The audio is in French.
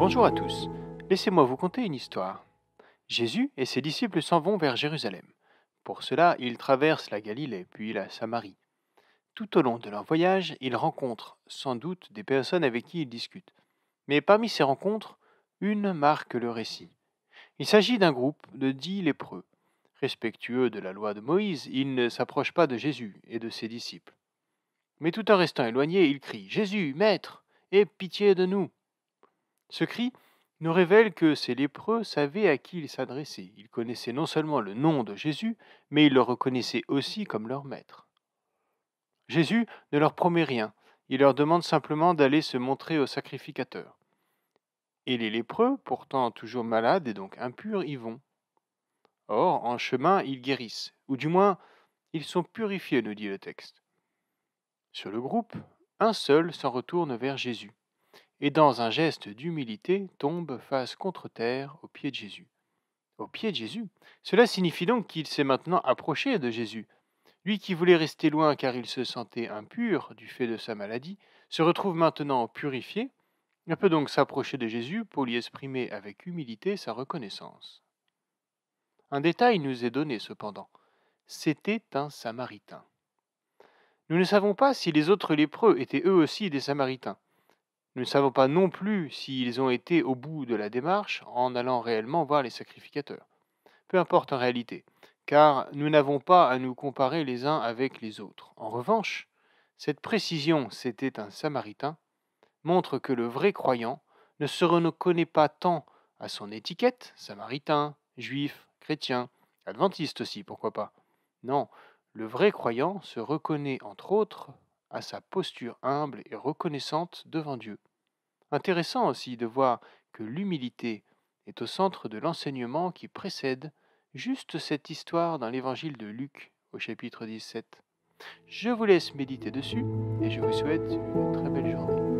Bonjour à tous. Laissez-moi vous conter une histoire. Jésus et ses disciples s'en vont vers Jérusalem. Pour cela, ils traversent la Galilée, puis la Samarie. Tout au long de leur voyage, ils rencontrent sans doute des personnes avec qui ils discutent. Mais parmi ces rencontres, une marque le récit. Il s'agit d'un groupe de dix lépreux. Respectueux de la loi de Moïse, ils ne s'approchent pas de Jésus et de ses disciples. Mais tout en restant éloignés, ils crient Jésus, Maître, aie pitié de nous. Ce cri nous révèle que ces lépreux savaient à qui ils s'adressaient. Ils connaissaient non seulement le nom de Jésus, mais ils le reconnaissaient aussi comme leur maître. Jésus ne leur promet rien, il leur demande simplement d'aller se montrer au sacrificateur. Et les lépreux, pourtant toujours malades et donc impurs, y vont. Or, en chemin, ils guérissent, ou du moins, ils sont purifiés, nous dit le texte. Sur le groupe, un seul s'en retourne vers Jésus et dans un geste d'humilité tombe face contre terre aux pieds de Jésus. Aux pieds de Jésus? Cela signifie donc qu'il s'est maintenant approché de Jésus. Lui qui voulait rester loin car il se sentait impur du fait de sa maladie, se retrouve maintenant purifié, Il peut donc s'approcher de Jésus pour lui exprimer avec humilité sa reconnaissance. Un détail nous est donné cependant. C'était un Samaritain. Nous ne savons pas si les autres lépreux étaient eux aussi des Samaritains. Nous ne savons pas non plus s'ils ont été au bout de la démarche en allant réellement voir les sacrificateurs. Peu importe en réalité, car nous n'avons pas à nous comparer les uns avec les autres. En revanche, cette précision, c'était un samaritain, montre que le vrai croyant ne se reconnaît pas tant à son étiquette, samaritain, juif, chrétien, adventiste aussi, pourquoi pas. Non, le vrai croyant se reconnaît entre autres à sa posture humble et reconnaissante devant Dieu. Intéressant aussi de voir que l'humilité est au centre de l'enseignement qui précède juste cette histoire dans l'évangile de Luc au chapitre 17. Je vous laisse méditer dessus et je vous souhaite une très belle journée.